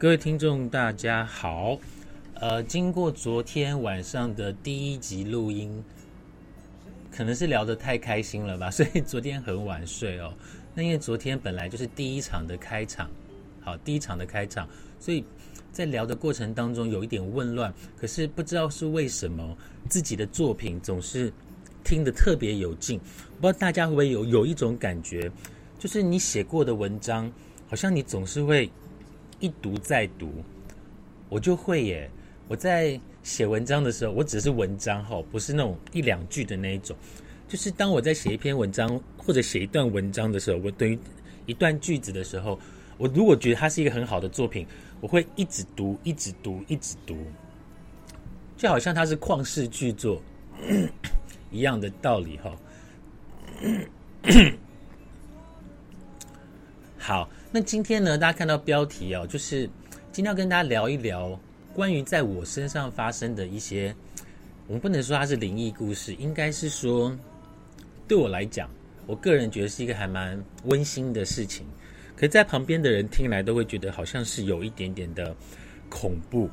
各位听众，大家好。呃，经过昨天晚上的第一集录音，可能是聊得太开心了吧，所以昨天很晚睡哦。那因为昨天本来就是第一场的开场，好，第一场的开场，所以在聊的过程当中有一点混乱。可是不知道是为什么，自己的作品总是听得特别有劲。不知道大家会不会有有一种感觉，就是你写过的文章，好像你总是会。一读再读，我就会耶。我在写文章的时候，我只是文章哈，不是那种一两句的那一种。就是当我在写一篇文章或者写一段文章的时候，我对于一段句子的时候，我如果觉得它是一个很好的作品，我会一直读，一直读，一直读，就好像它是旷世巨作 一样的道理哈。好。那今天呢，大家看到标题哦，就是今天要跟大家聊一聊关于在我身上发生的一些，我们不能说它是灵异故事，应该是说对我来讲，我个人觉得是一个还蛮温馨的事情。可在旁边的人听来都会觉得好像是有一点点的恐怖。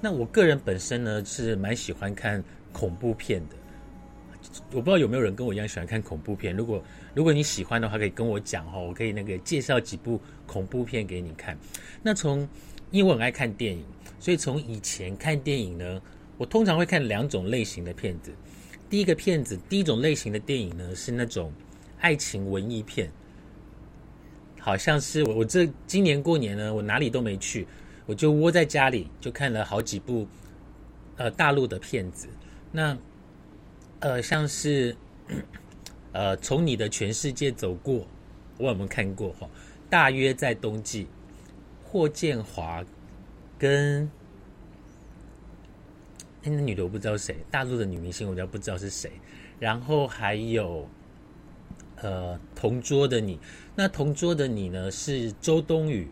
那我个人本身呢是蛮喜欢看恐怖片的。我不知道有没有人跟我一样喜欢看恐怖片。如果如果你喜欢的话，可以跟我讲哦，我可以那个介绍几部恐怖片给你看。那从因为我很爱看电影，所以从以前看电影呢，我通常会看两种类型的片子。第一个片子，第一种类型的电影呢，是那种爱情文艺片。好像是我我这今年过年呢，我哪里都没去，我就窝在家里就看了好几部呃大陆的片子。那呃，像是 呃，从你的全世界走过，我有没有看过哈？大约在冬季，霍建华跟那女的我不知道谁，大陆的女明星我都不知道是谁。然后还有呃，同桌的你，那同桌的你呢是周冬雨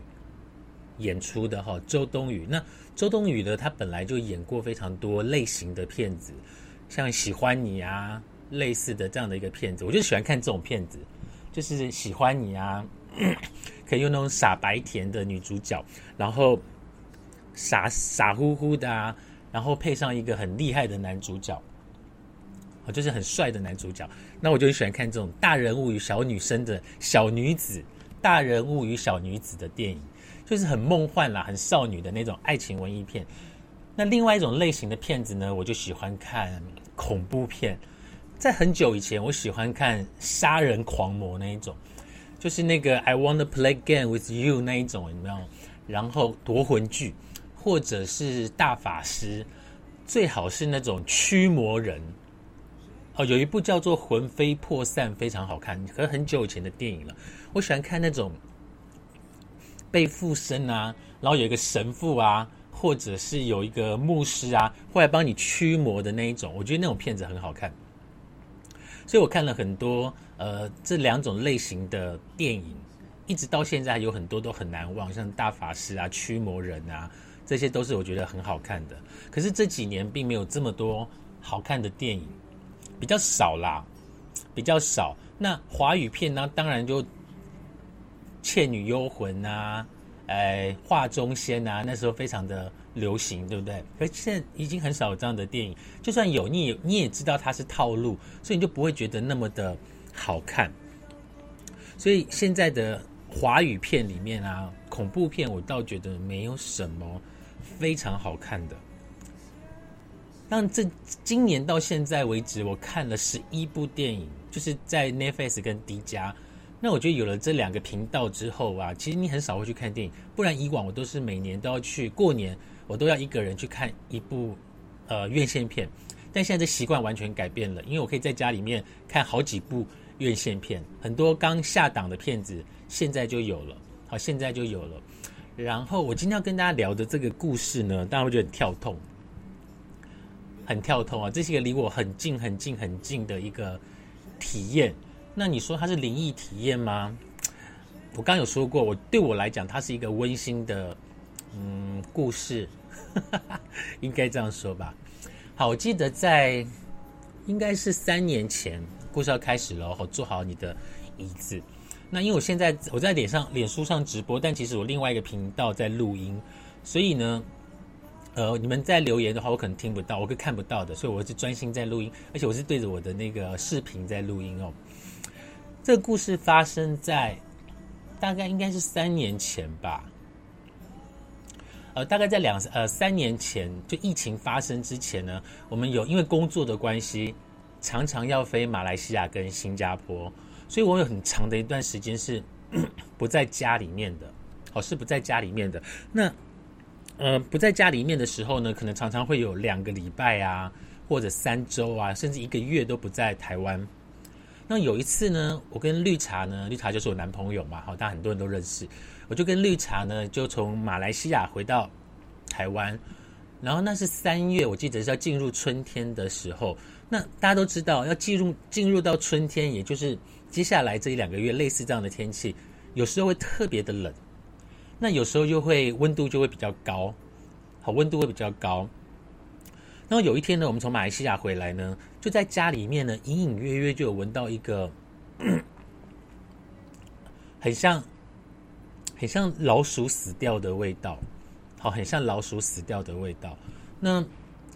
演出的哈？周冬雨，那周冬雨呢，她本来就演过非常多类型的片子。像喜欢你啊，类似的这样的一个片子，我就喜欢看这种片子，就是喜欢你啊，可以用那种傻白甜的女主角，然后傻傻乎乎的啊，然后配上一个很厉害的男主角，哦，就是很帅的男主角，那我就喜欢看这种大人物与小女生的小女子，大人物与小女子的电影，就是很梦幻啦，很少女的那种爱情文艺片。那另外一种类型的片子呢，我就喜欢看。恐怖片，在很久以前，我喜欢看杀人狂魔那一种，就是那个 I want to play game with you 那一种，有没有？然后夺魂剧，或者是大法师，最好是那种驱魔人。哦，有一部叫做《魂飞魄散》，非常好看，可是很久以前的电影了。我喜欢看那种被附身啊，然后有一个神父啊。或者是有一个牧师啊，会来帮你驱魔的那一种，我觉得那种片子很好看。所以我看了很多呃这两种类型的电影，一直到现在有很多都很难忘，像大法师啊、驱魔人啊，这些都是我觉得很好看的。可是这几年并没有这么多好看的电影，比较少啦，比较少。那华语片呢，当然就《倩女幽魂》啊。哎，画中仙啊，那时候非常的流行，对不对？可是现在已经很少有这样的电影，就算有，你也你也知道它是套路，所以你就不会觉得那么的好看。所以现在的华语片里面啊，恐怖片我倒觉得没有什么非常好看的。但这今年到现在为止，我看了十一部电影，就是在 Netflix 跟 D 加。那我觉得有了这两个频道之后啊，其实你很少会去看电影，不然以往我都是每年都要去过年，我都要一个人去看一部呃院线片。但现在这习惯完全改变了，因为我可以在家里面看好几部院线片，很多刚下档的片子现在就有了，好，现在就有了。然后我今天要跟大家聊的这个故事呢，大家会觉得很跳痛，很跳痛啊！这是一个离我很近、很近、很近的一个体验。那你说它是灵异体验吗？我刚有说过，我对我来讲，它是一个温馨的嗯故事，应该这样说吧。好，我记得在应该是三年前，故事要开始了，好，坐好你的椅子。那因为我现在我在脸上脸书上直播，但其实我另外一个频道在录音，所以呢，呃，你们在留言的话，我可能听不到，我是看不到的，所以我是专心在录音，而且我是对着我的那个视频在录音哦。这个故事发生在大概应该是三年前吧，呃，大概在两呃三年前，就疫情发生之前呢，我们有因为工作的关系，常常要飞马来西亚跟新加坡。所以我有很长的一段时间是 不在家里面的，哦，是不在家里面的。那呃，不在家里面的时候呢，可能常常会有两个礼拜啊，或者三周啊，甚至一个月都不在台湾。那有一次呢，我跟绿茶呢，绿茶就是我男朋友嘛，好，大家很多人都认识。我就跟绿茶呢，就从马来西亚回到台湾，然后那是三月，我记得是要进入春天的时候。那大家都知道，要进入进入到春天，也就是。接下来这一两个月，类似这样的天气，有时候会特别的冷，那有时候又会温度就会比较高，好，温度会比较高。然后有一天呢，我们从马来西亚回来呢，就在家里面呢，隐隐约约就有闻到一个 很像很像老鼠死掉的味道，好，很像老鼠死掉的味道。那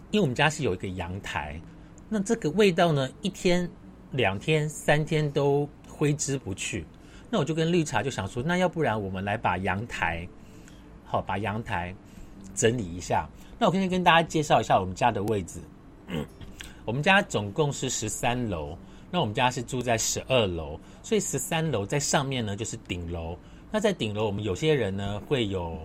因为我们家是有一个阳台，那这个味道呢，一天。两天三天都挥之不去，那我就跟绿茶就想说，那要不然我们来把阳台，好把阳台整理一下。那我先跟大家介绍一下我们家的位置。我们家总共是十三楼，那我们家是住在十二楼，所以十三楼在上面呢就是顶楼。那在顶楼，我们有些人呢会有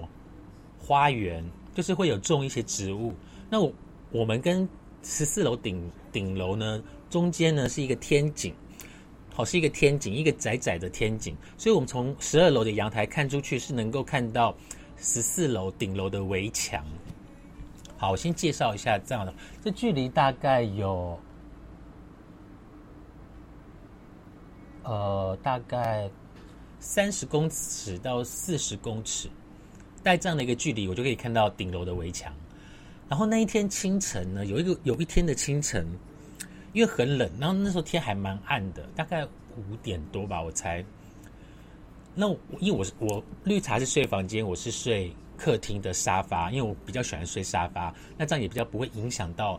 花园，就是会有种一些植物。那我我们跟十四楼顶顶楼呢？中间呢是一个天井，好是一个天井，一个窄窄的天井，所以我们从十二楼的阳台看出去是能够看到十四楼顶楼的围墙。好，我先介绍一下这样的，这距离大概有，呃，大概三十公尺到四十公尺，带这样的一个距离，我就可以看到顶楼的围墙。然后那一天清晨呢，有一个有一天的清晨。因为很冷，然后那时候天还蛮暗的，大概五点多吧，我猜。那因为我是我绿茶是睡房间，我是睡客厅的沙发，因为我比较喜欢睡沙发，那这样也比较不会影响到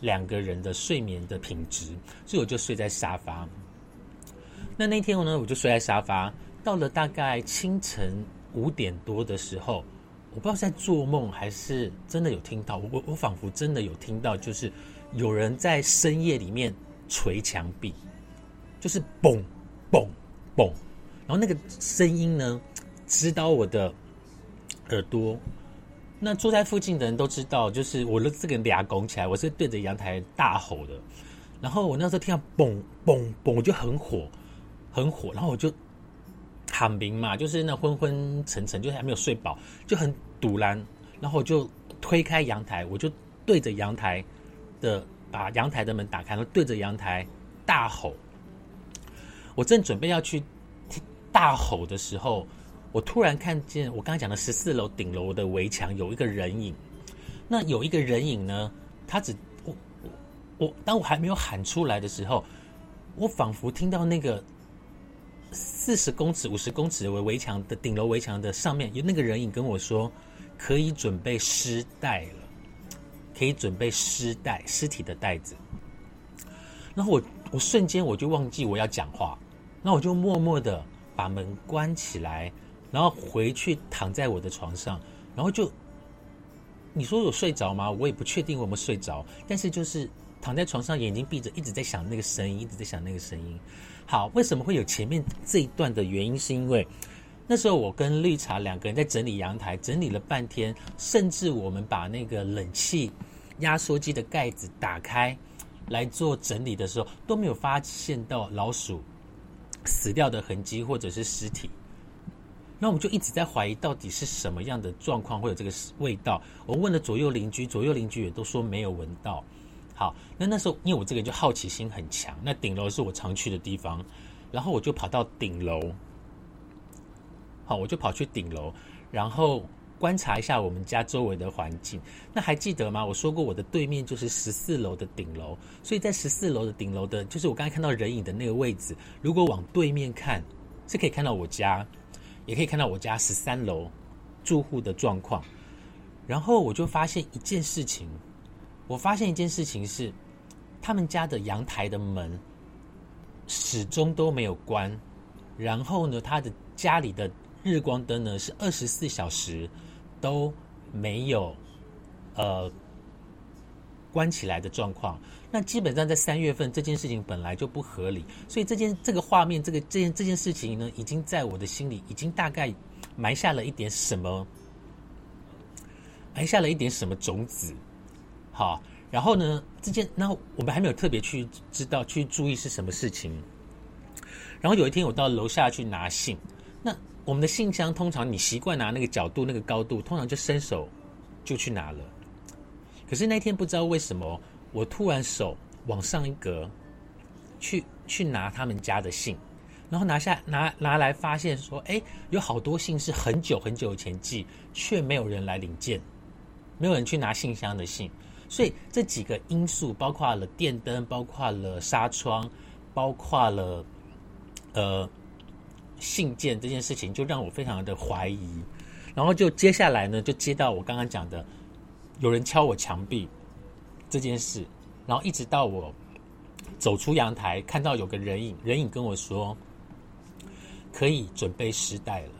两个人的睡眠的品质，所以我就睡在沙发。那那天我呢，我就睡在沙发，到了大概清晨五点多的时候，我不知道在做梦还是真的有听到，我我仿佛真的有听到，就是。有人在深夜里面捶墙壁，就是嘣嘣嘣，然后那个声音呢，直到我的耳朵。那住在附近的人都知道，就是我的这个俩拱起来，我是对着阳台大吼的。然后我那时候听到嘣嘣嘣，我就很火，很火。然后我就喊明嘛，就是那昏昏沉沉，就是还没有睡饱，就很堵然。然后我就推开阳台，我就对着阳台。的把阳台的门打开，然后对着阳台大吼。我正准备要去大吼的时候，我突然看见我刚才讲的十四楼顶楼的围墙有一个人影。那有一个人影呢，他只我我我，当我还没有喊出来的时候，我仿佛听到那个四十公尺、五十公尺的围墙的顶楼围墙的上面有那个人影跟我说：“可以准备尸袋了。”可以准备尸袋、尸体的袋子。然后我我瞬间我就忘记我要讲话，那我就默默的把门关起来，然后回去躺在我的床上，然后就你说有睡着吗？我也不确定我有没有睡着，但是就是躺在床上，眼睛闭着，一直在想那个声音，一直在想那个声音。好，为什么会有前面这一段的原因？是因为那时候我跟绿茶两个人在整理阳台，整理了半天，甚至我们把那个冷气。压缩机的盖子打开来做整理的时候，都没有发现到老鼠死掉的痕迹或者是尸体。那我们就一直在怀疑，到底是什么样的状况会有这个味道？我问了左右邻居，左右邻居也都说没有闻到。好，那那时候因为我这个人就好奇心很强，那顶楼是我常去的地方，然后我就跑到顶楼。好，我就跑去顶楼，然后。观察一下我们家周围的环境，那还记得吗？我说过我的对面就是十四楼的顶楼，所以在十四楼的顶楼的，就是我刚才看到人影的那个位置。如果往对面看，是可以看到我家，也可以看到我家十三楼住户的状况。然后我就发现一件事情，我发现一件事情是，他们家的阳台的门始终都没有关。然后呢，他的家里的日光灯呢是二十四小时都没有呃关起来的状况。那基本上在三月份这件事情本来就不合理，所以这件这个画面，这个这件这件事情呢，已经在我的心里已经大概埋下了一点什么，埋下了一点什么种子。好，然后呢，这件然后我们还没有特别去知道去注意是什么事情。然后有一天我到楼下去拿信，那我们的信箱通常你习惯拿那个角度、那个高度，通常就伸手就去拿了。可是那天不知道为什么，我突然手往上一格，去去拿他们家的信，然后拿下拿拿来，发现说，哎，有好多信是很久很久以前寄，却没有人来领件，没有人去拿信箱的信。所以这几个因素，包括了电灯，包括了纱窗，包括了。呃，信件这件事情就让我非常的怀疑，然后就接下来呢，就接到我刚刚讲的有人敲我墙壁这件事，然后一直到我走出阳台，看到有个人影，人影跟我说可以准备失带了。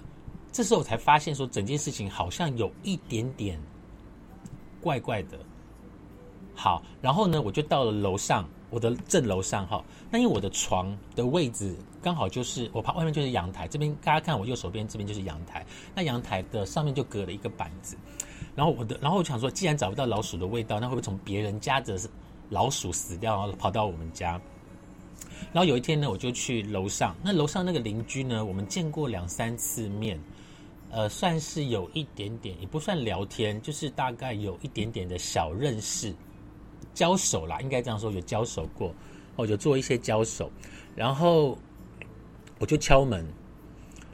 这时候我才发现说，整件事情好像有一点点怪怪的。好，然后呢，我就到了楼上，我的正楼上哈。那因为我的床的位置刚好就是我怕外面就是阳台，这边大家看我右手边这边就是阳台。那阳台的上面就隔了一个板子。然后我的，然后我想说，既然找不到老鼠的味道，那会不会从别人家的老鼠死掉，然后跑到我们家？然后有一天呢，我就去楼上。那楼上那个邻居呢，我们见过两三次面，呃，算是有一点点，也不算聊天，就是大概有一点点的小认识。交手啦，应该这样说，有交手过，哦，有做一些交手，然后我就敲门，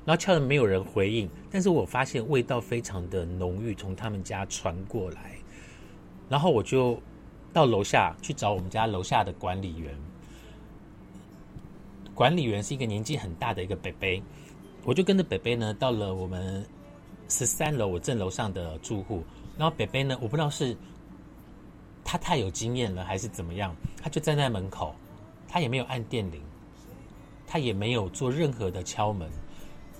然后敲了没有人回应，但是我发现味道非常的浓郁，从他们家传过来，然后我就到楼下去找我们家楼下的管理员，管理员是一个年纪很大的一个北北，我就跟着北北呢到了我们十三楼我正楼上的住户，然后北北呢，我不知道是。他太有经验了，还是怎么样？他就站在门口，他也没有按电铃，他也没有做任何的敲门，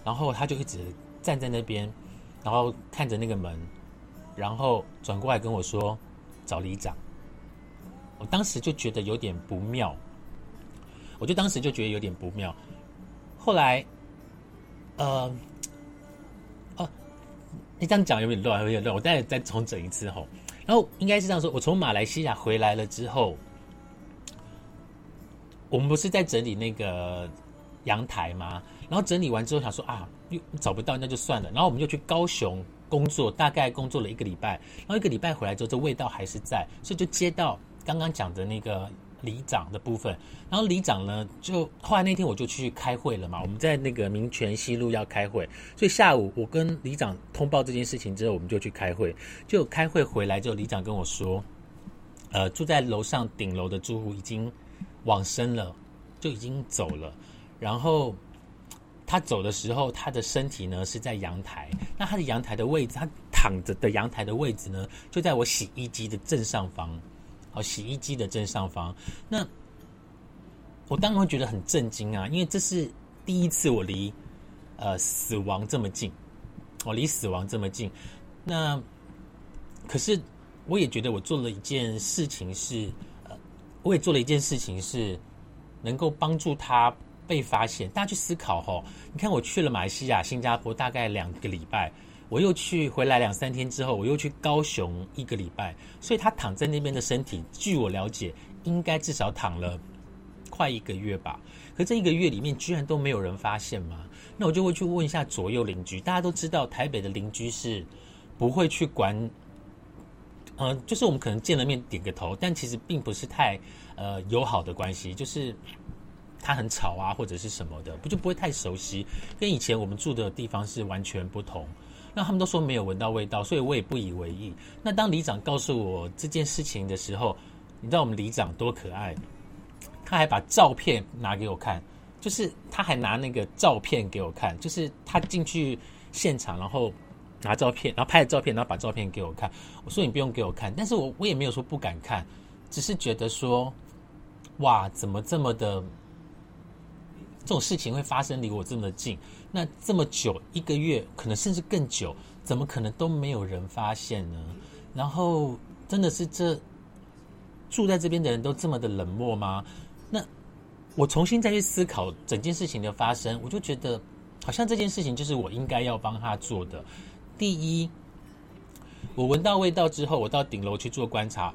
然后他就一直站在那边，然后看着那个门，然后转过来跟我说：“找里长。”我当时就觉得有点不妙，我就当时就觉得有点不妙。后来，呃，哦，你这样讲有点乱，有点乱，我再再重整一次吼。然后应该是这样说：我从马来西亚回来了之后，我们不是在整理那个阳台吗？然后整理完之后想说啊，又找不到，那就算了。然后我们就去高雄工作，大概工作了一个礼拜。然后一个礼拜回来之后，这味道还是在，所以就接到刚刚讲的那个。里长的部分，然后里长呢，就后来那天我就去开会了嘛。我们在那个民权西路要开会，所以下午我跟里长通报这件事情之后，我们就去开会。就开会回来之后，里长跟我说，呃，住在楼上顶楼的住户已经往生了，就已经走了。然后他走的时候，他的身体呢是在阳台，那他的阳台的位置，他躺着的阳台的位置呢，就在我洗衣机的正上方。好，洗衣机的正上方。那我当然会觉得很震惊啊，因为这是第一次我离呃死亡这么近，我离死亡这么近。那可是我也觉得我做了一件事情是，呃，我也做了一件事情是能够帮助他被发现。大家去思考哈，你看我去了马来西亚、新加坡大概两个礼拜。我又去回来两三天之后，我又去高雄一个礼拜，所以他躺在那边的身体，据我了解，应该至少躺了快一个月吧。可这一个月里面，居然都没有人发现吗？那我就会去问一下左右邻居。大家都知道，台北的邻居是不会去管，呃，就是我们可能见了面点个头，但其实并不是太呃友好的关系，就是他很吵啊，或者是什么的，不就不会太熟悉，跟以前我们住的地方是完全不同。那他们都说没有闻到味道，所以我也不以为意。那当里长告诉我这件事情的时候，你知道我们里长多可爱？他还把照片拿给我看，就是他还拿那个照片给我看，就是他进去现场，然后拿照片，然后拍了照片，然后把照片给我看。我说你不用给我看，但是我我也没有说不敢看，只是觉得说，哇，怎么这么的，这种事情会发生离我这么近？那这么久一个月，可能甚至更久，怎么可能都没有人发现呢？然后真的是这住在这边的人都这么的冷漠吗？那？我重新再去思考整件事情的发生，我就觉得好像这件事情就是我应该要帮他做的。第一，我闻到味道之后，我到顶楼去做观察，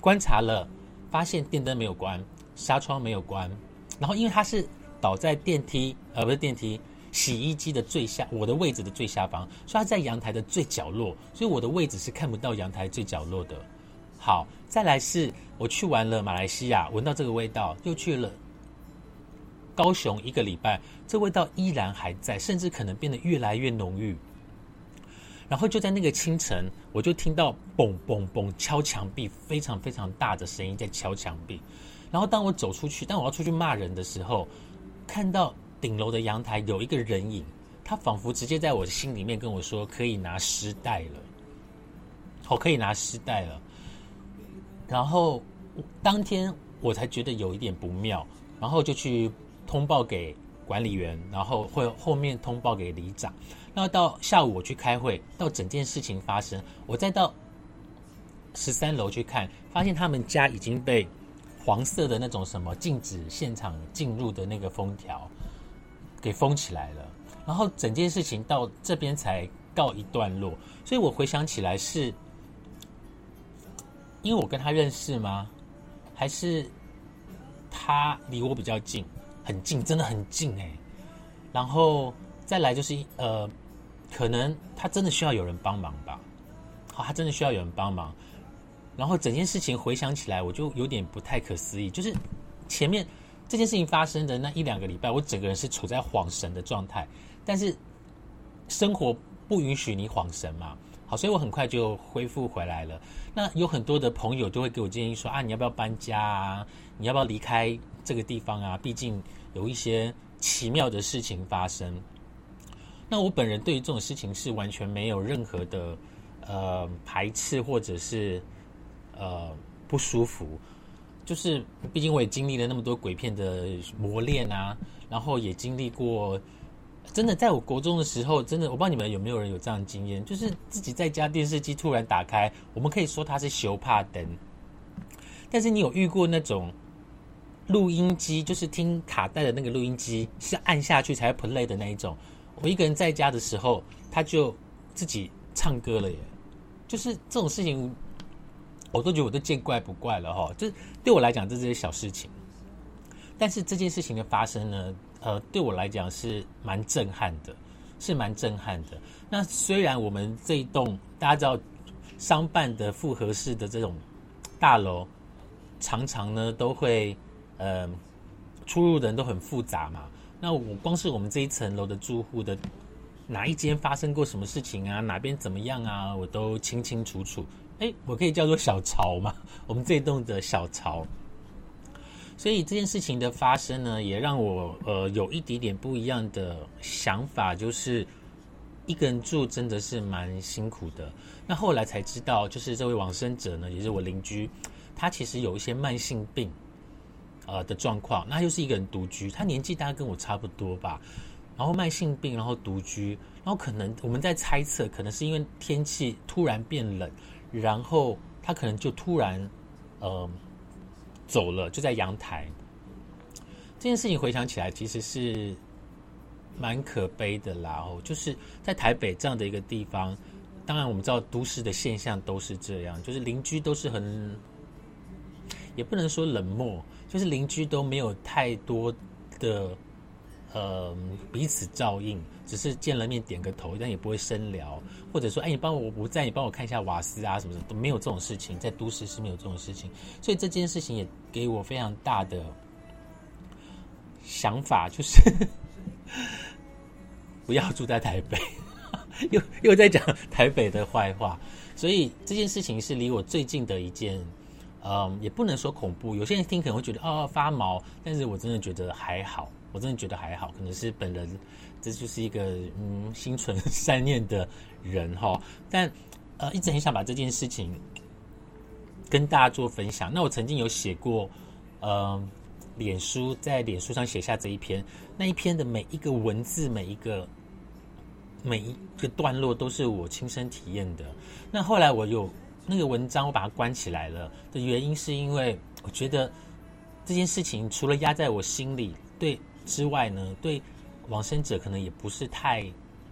观察了，发现电灯没有关，纱窗没有关，然后因为它是倒在电梯，呃，不是电梯，洗衣机的最下，我的位置的最下方，所以它在阳台的最角落，所以我的位置是看不到阳台最角落的。好，再来是我去完了马来西亚，闻到这个味道，又去了。高雄一个礼拜，这味道依然还在，甚至可能变得越来越浓郁。然后就在那个清晨，我就听到嘣嘣嘣敲墙壁，非常非常大的声音在敲墙壁。然后当我走出去，当我要出去骂人的时候，看到顶楼的阳台有一个人影，他仿佛直接在我的心里面跟我说：“可以拿湿袋了，好，可以拿湿袋了。”然后当天我才觉得有一点不妙，然后就去。通报给管理员，然后会后面通报给里长。那到下午我去开会，到整件事情发生，我再到十三楼去看，发现他们家已经被黄色的那种什么禁止现场进入的那个封条给封起来了。然后整件事情到这边才告一段落。所以我回想起来，是因为我跟他认识吗？还是他离我比较近？很近，真的很近哎，然后再来就是呃，可能他真的需要有人帮忙吧，好，他真的需要有人帮忙，然后整件事情回想起来，我就有点不太可思议，就是前面这件事情发生的那一两个礼拜，我整个人是处在恍神的状态，但是生活不允许你恍神嘛，好，所以我很快就恢复回来了。那有很多的朋友都会给我建议说啊，你要不要搬家啊？你要不要离开？这个地方啊，毕竟有一些奇妙的事情发生。那我本人对于这种事情是完全没有任何的呃排斥或者是呃不舒服。就是毕竟我也经历了那么多鬼片的磨练啊，然后也经历过真的在我国中的时候，真的我不知道你们有没有人有这样的经验，就是自己在家电视机突然打开，我们可以说它是修怕灯，但是你有遇过那种？录音机就是听卡带的那个录音机，是按下去才会 play 的那一种。我一个人在家的时候，他就自己唱歌了耶。就是这种事情，我都觉得我都见怪不怪了哈。就是对我来讲，这是些小事情。但是这件事情的发生呢，呃，对我来讲是蛮震撼的，是蛮震撼的。那虽然我们这一栋大家知道商办的复合式的这种大楼，常常呢都会。呃，出入的人都很复杂嘛。那我光是我们这一层楼的住户的哪一间发生过什么事情啊？哪边怎么样啊？我都清清楚楚。哎，我可以叫做小潮嘛？我们这栋的小潮。所以这件事情的发生呢，也让我呃有一点点不一样的想法，就是一个人住真的是蛮辛苦的。那后来才知道，就是这位往生者呢，也是我邻居，他其实有一些慢性病。呃的状况，那又是一个人独居，他年纪大概跟我差不多吧，然后慢性病，然后独居，然后可能我们在猜测，可能是因为天气突然变冷，然后他可能就突然呃走了，就在阳台。这件事情回想起来，其实是蛮可悲的啦。哦，就是在台北这样的一个地方，当然我们知道都市的现象都是这样，就是邻居都是很，也不能说冷漠。就是邻居都没有太多的呃彼此照应，只是见了面点个头，但也不会深聊，或者说，哎，你帮我我不在，你帮我看一下瓦斯啊什么的，都没有这种事情，在都市是没有这种事情，所以这件事情也给我非常大的想法，就是 不要住在台北，又又在讲台北的坏话，所以这件事情是离我最近的一件。嗯，也不能说恐怖，有些人听可能会觉得哦发毛，但是我真的觉得还好，我真的觉得还好，可能是本人这就是一个嗯心存 善念的人哈。但呃，一直很想把这件事情跟大家做分享。那我曾经有写过，呃，脸书在脸书上写下这一篇，那一篇的每一个文字，每一个每一个段落都是我亲身体验的。那后来我有那个文章，我把它关起来了的原因，是因为我觉得这件事情除了压在我心里。对之外呢，对往生者可能也不是太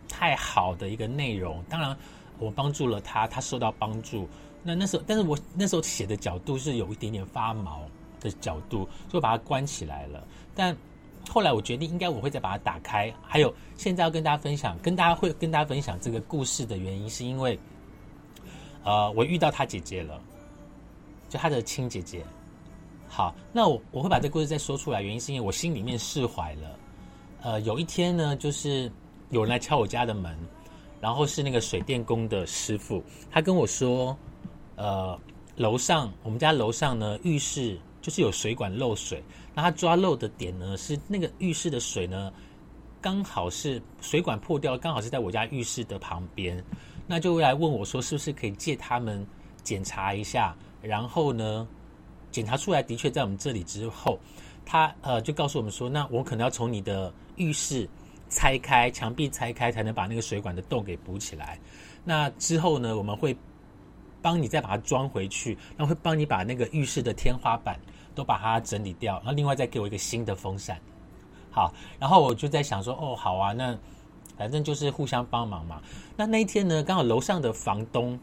太好的一个内容。当然，我帮助了他，他受到帮助。那那时候，但是我那时候写的角度是有一点点发毛的角度，就把它关起来了。但后来我决定，应该我会再把它打开。还有，现在要跟大家分享，跟大家会跟大家分享这个故事的原因，是因为呃，我遇到他姐姐了，就他的亲姐姐。好，那我我会把这故事再说出来，原因是因为我心里面释怀了。呃，有一天呢，就是有人来敲我家的门，然后是那个水电工的师傅，他跟我说，呃，楼上我们家楼上呢浴室就是有水管漏水，那他抓漏的点呢是那个浴室的水呢刚好是水管破掉，刚好是在我家浴室的旁边，那就来问我说是不是可以借他们检查一下，然后呢？检查出来的确在我们这里之后，他呃就告诉我们说，那我可能要从你的浴室拆开墙壁拆开，才能把那个水管的洞给补起来。那之后呢，我们会帮你再把它装回去，然后会帮你把那个浴室的天花板都把它整理掉，然后另外再给我一个新的风扇。好，然后我就在想说，哦，好啊，那反正就是互相帮忙嘛。那那一天呢，刚好楼上的房东，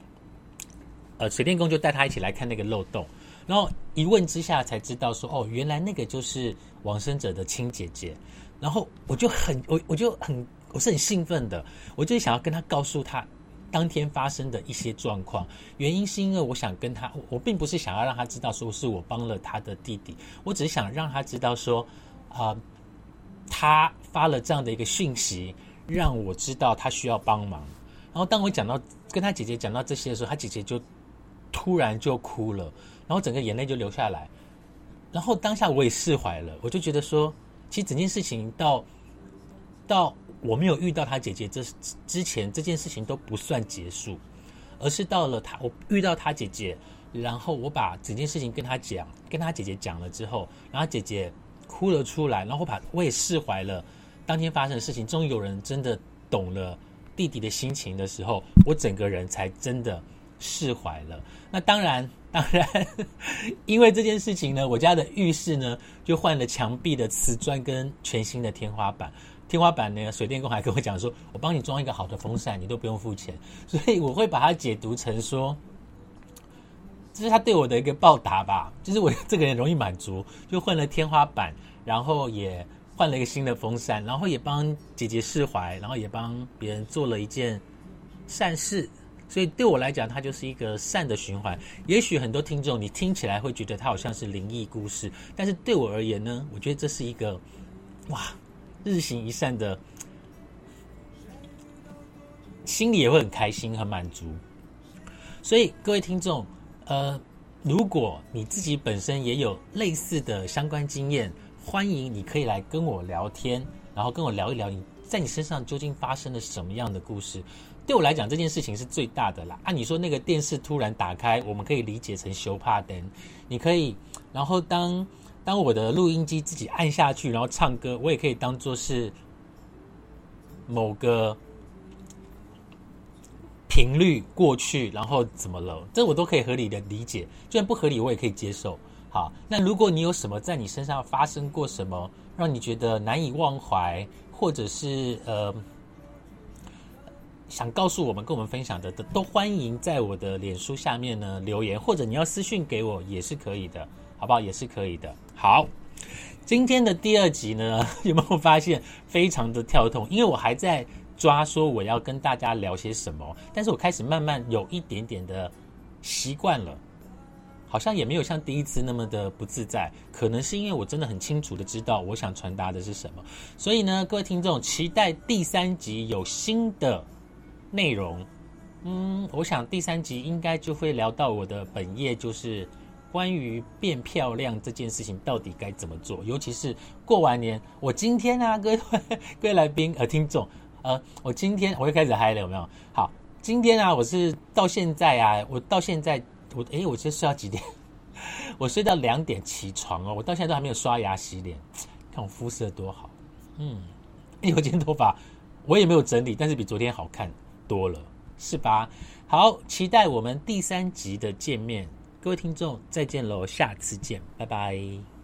呃，水电工就带他一起来看那个漏洞。然后一问之下才知道说哦，原来那个就是往生者的亲姐姐。然后我就很我我就很我是很兴奋的，我就想要跟他告诉他当天发生的一些状况。原因是因为我想跟他，我并不是想要让他知道说是我帮了他的弟弟，我只是想让他知道说啊，他发了这样的一个讯息，让我知道他需要帮忙。然后当我讲到跟他姐姐讲到这些的时候，他姐姐就突然就哭了。然后整个眼泪就流下来，然后当下我也释怀了，我就觉得说，其实整件事情到到我没有遇到他姐姐这之前，这件事情都不算结束，而是到了他我遇到他姐姐，然后我把整件事情跟他讲，跟他姐姐讲了之后，然后姐姐哭了出来，然后把我也释怀了当天发生的事情，终于有人真的懂了弟弟的心情的时候，我整个人才真的释怀了。那当然。当然，因为这件事情呢，我家的浴室呢就换了墙壁的瓷砖跟全新的天花板。天花板呢，水电工还跟我讲说，我帮你装一个好的风扇，你都不用付钱。所以我会把它解读成说，这是他对我的一个报答吧。就是我这个人容易满足，就换了天花板，然后也换了一个新的风扇，然后也帮姐姐释怀，然后也帮别人做了一件善事。所以对我来讲，它就是一个善的循环。也许很多听众你听起来会觉得它好像是灵异故事，但是对我而言呢，我觉得这是一个哇日行一善的，心里也会很开心、很满足。所以各位听众，呃，如果你自己本身也有类似的相关经验，欢迎你可以来跟我聊天，然后跟我聊一聊你在你身上究竟发生了什么样的故事。对我来讲，这件事情是最大的啦。按你说，那个电视突然打开，我们可以理解成修帕灯。你可以，然后当当我的录音机自己按下去，然后唱歌，我也可以当做是某个频率过去，然后怎么了？这我都可以合理的理解。就算不合理，我也可以接受。好，那如果你有什么在你身上发生过什么，让你觉得难以忘怀，或者是呃。想告诉我们、跟我们分享的，都欢迎在我的脸书下面呢留言，或者你要私讯给我也是可以的，好不好？也是可以的。好，今天的第二集呢，有没有发现非常的跳动？因为我还在抓说我要跟大家聊些什么，但是我开始慢慢有一点点的习惯了，好像也没有像第一次那么的不自在。可能是因为我真的很清楚的知道我想传达的是什么，所以呢，各位听众期待第三集有新的。内容，嗯，我想第三集应该就会聊到我的本业，就是关于变漂亮这件事情到底该怎么做，尤其是过完年，我今天啊，各位 各位来宾呃听众呃，我今天我又开始嗨了，有没有？好，今天啊，我是到现在啊，我到现在我诶，我今天睡到几点？我睡到两点起床哦，我到现在都还没有刷牙洗脸，看我肤色多好，嗯，哎，我今天头发我也没有整理，但是比昨天好看多了，是吧？好，期待我们第三集的见面，各位听众再见喽，下次见，拜拜。